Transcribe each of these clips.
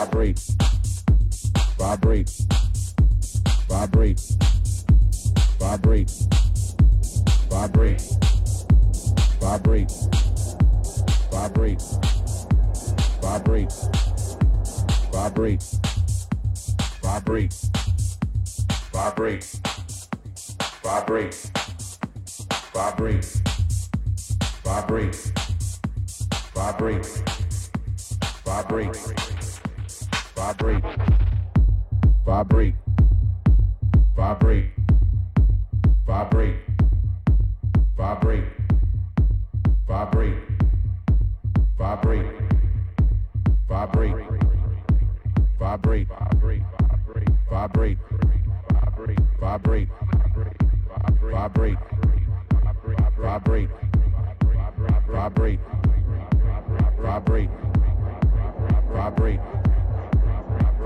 vibrate, vibrate, vibrate, vibrate, vibrate, vibrate, vibrate, vibrate, vibrate, vibrate, vibrate, vibrate, vibrate, vibrate, vibrate, vibrate vibrate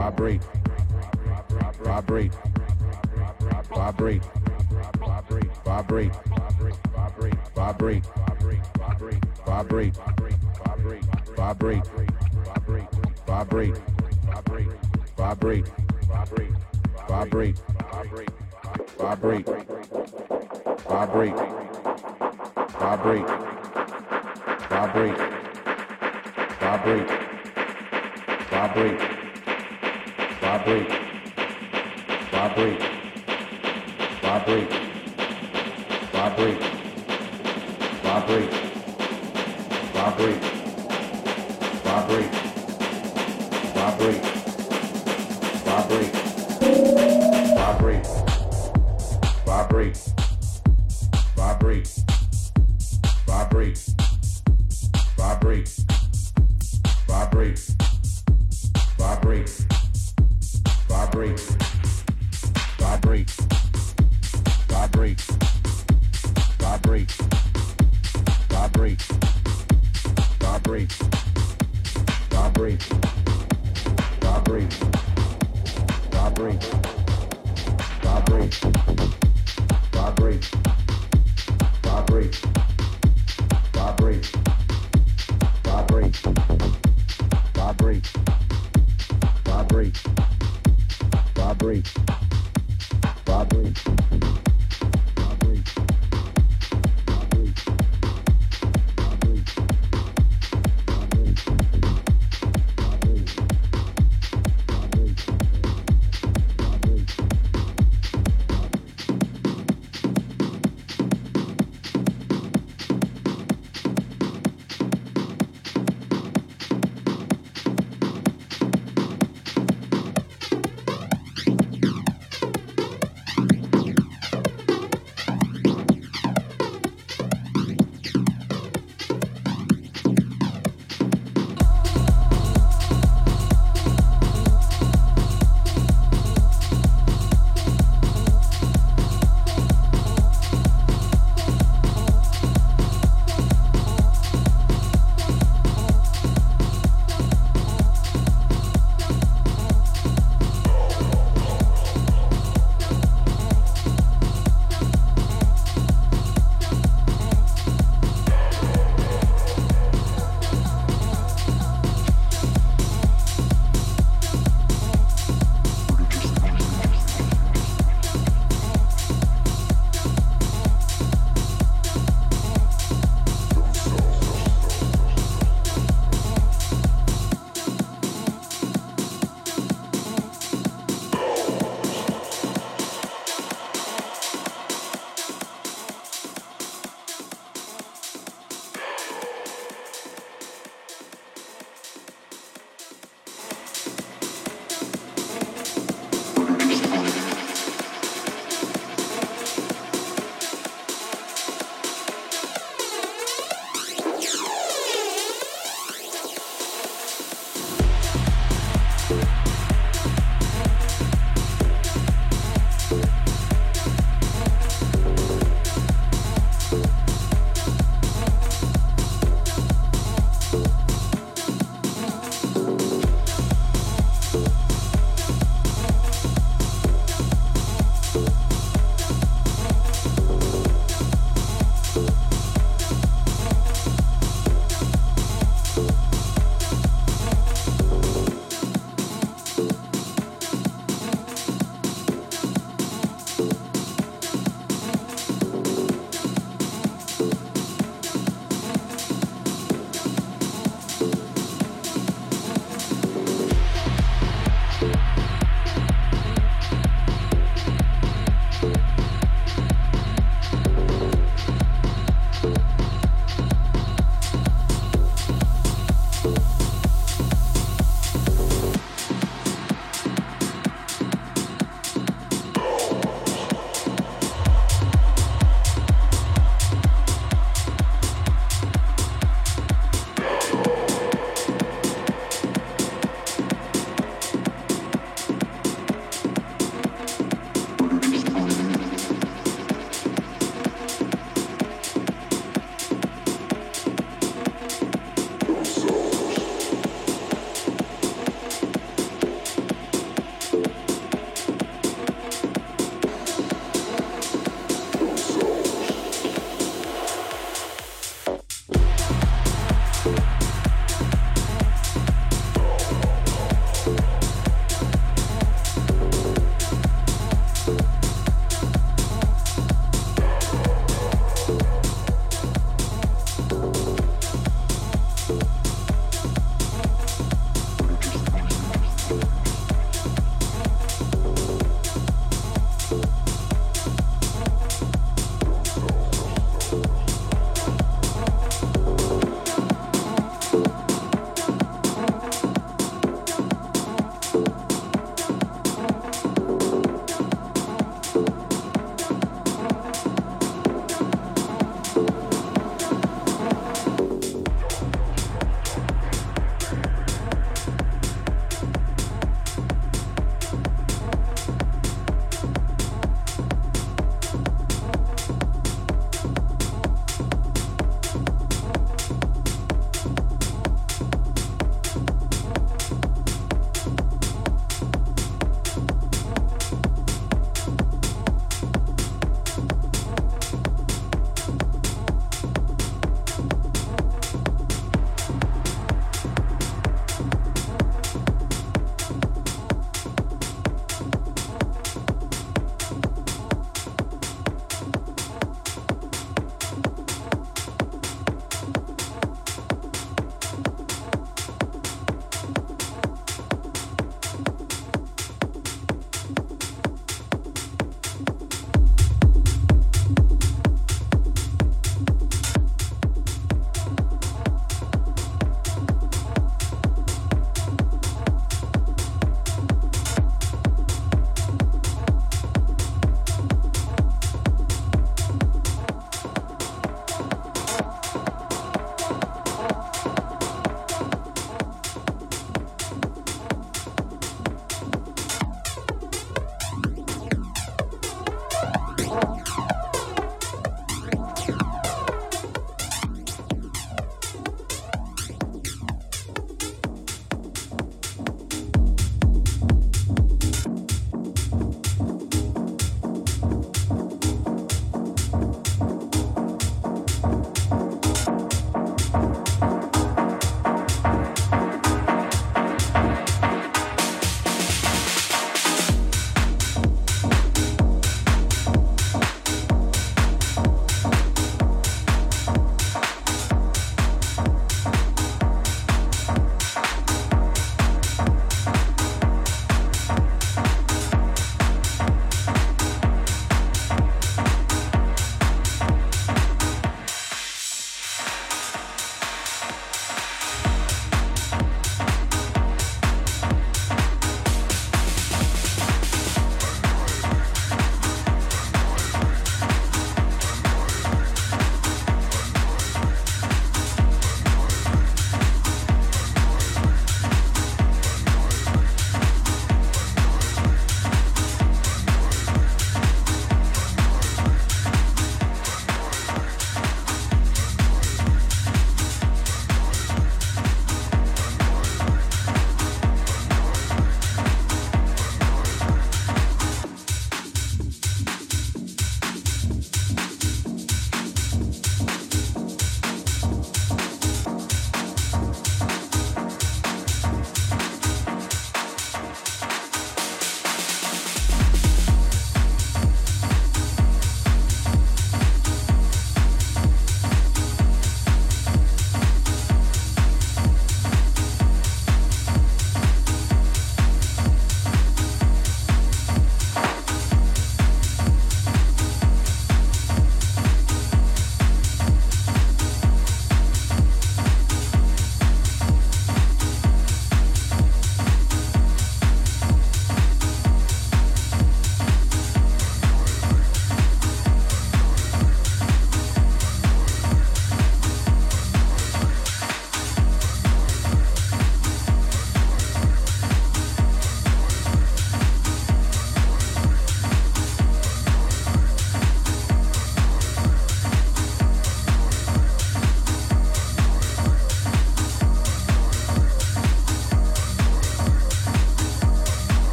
vibrate, vibrate, vibrate, vibrate, vibrate, vibrate, vibrate, vibrate, vibrate, vibrate, vibrate, vibrate, vibrate, vibrate, vibrate, vibrate, vibrate, vibrate vibrate, vibrate, vibrate, vibrate, vibrate, vibrate, vibrate, vibrate, vibrate, vibrate, vibrate, vibrate, vibrate, vibrate, vibrate.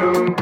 Thank you.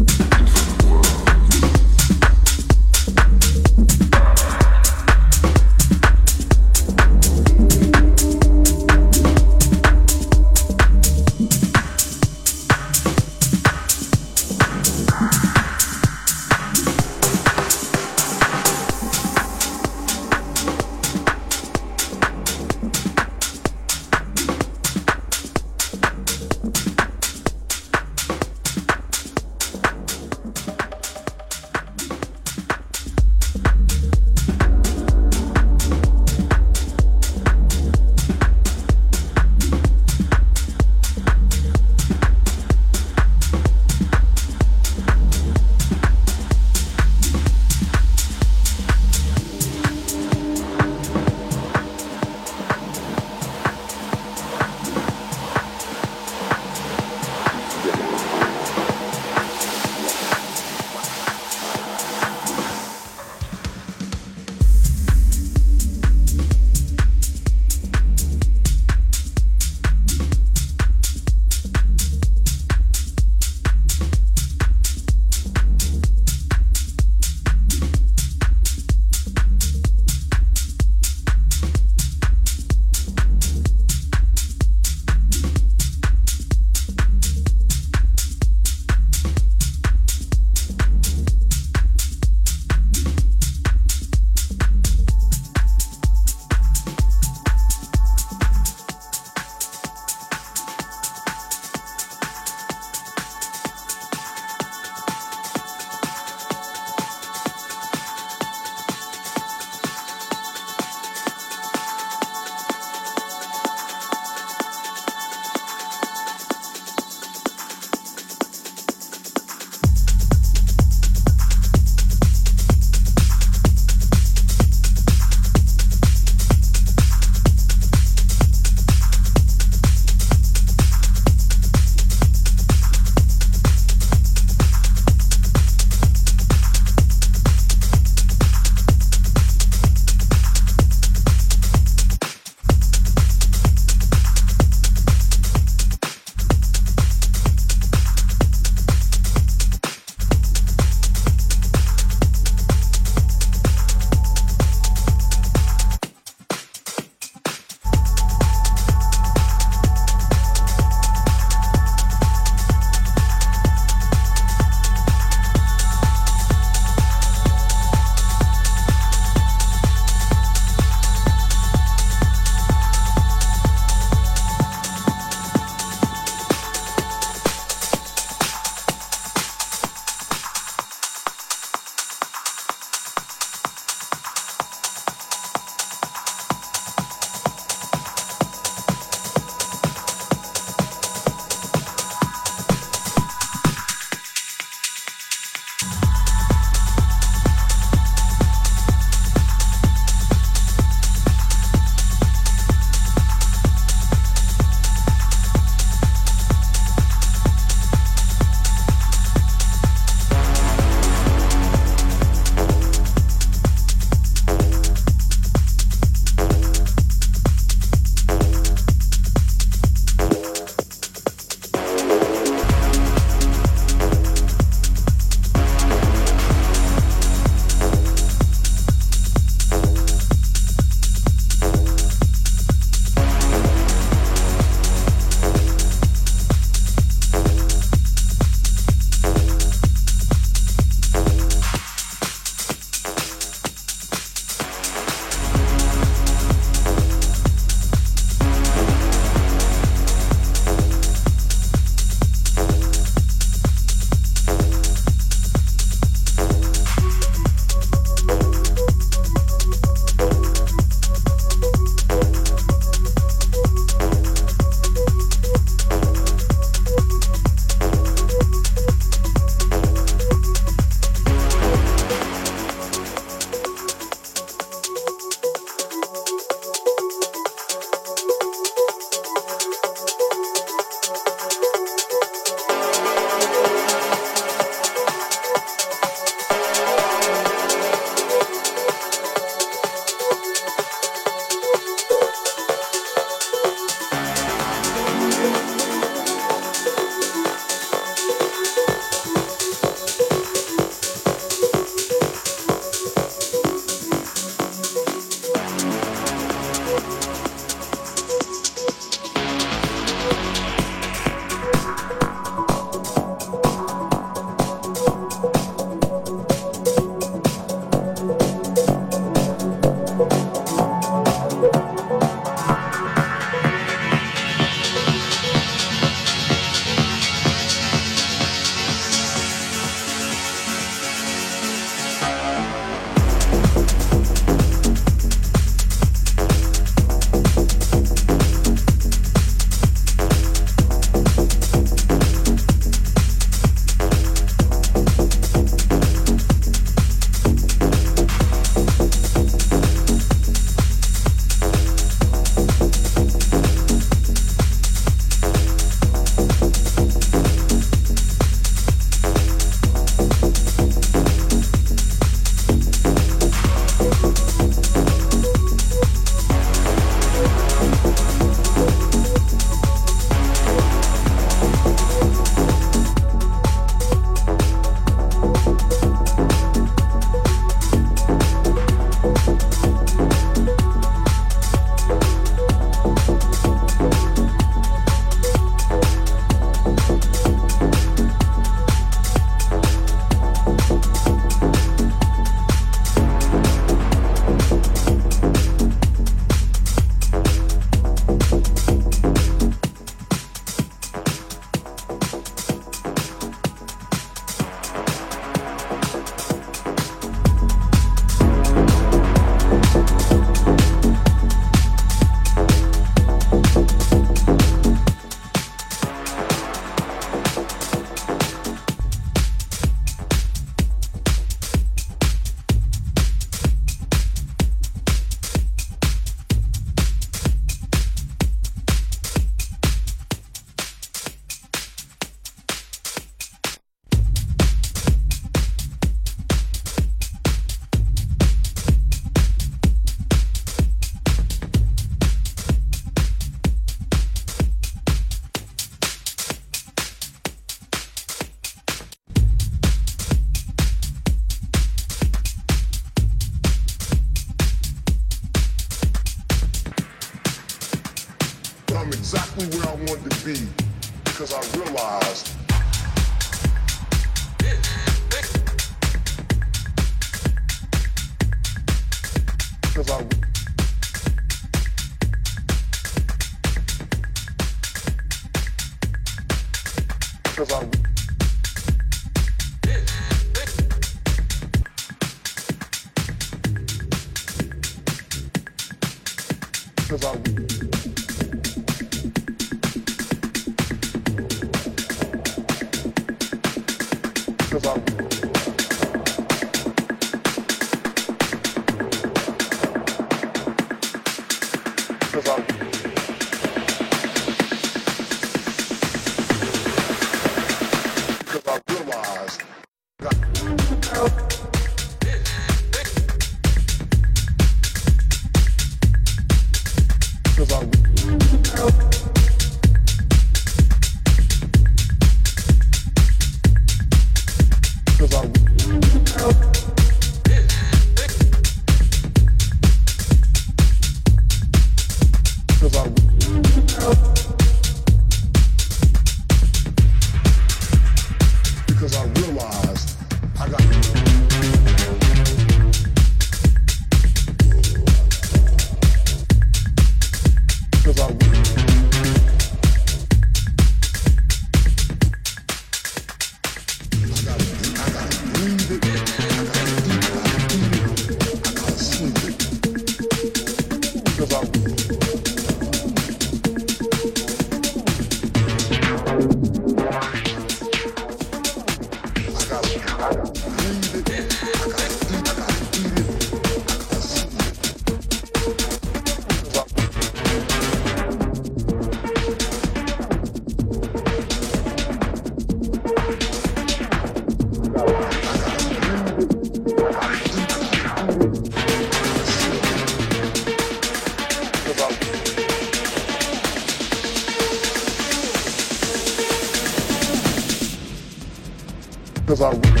Because I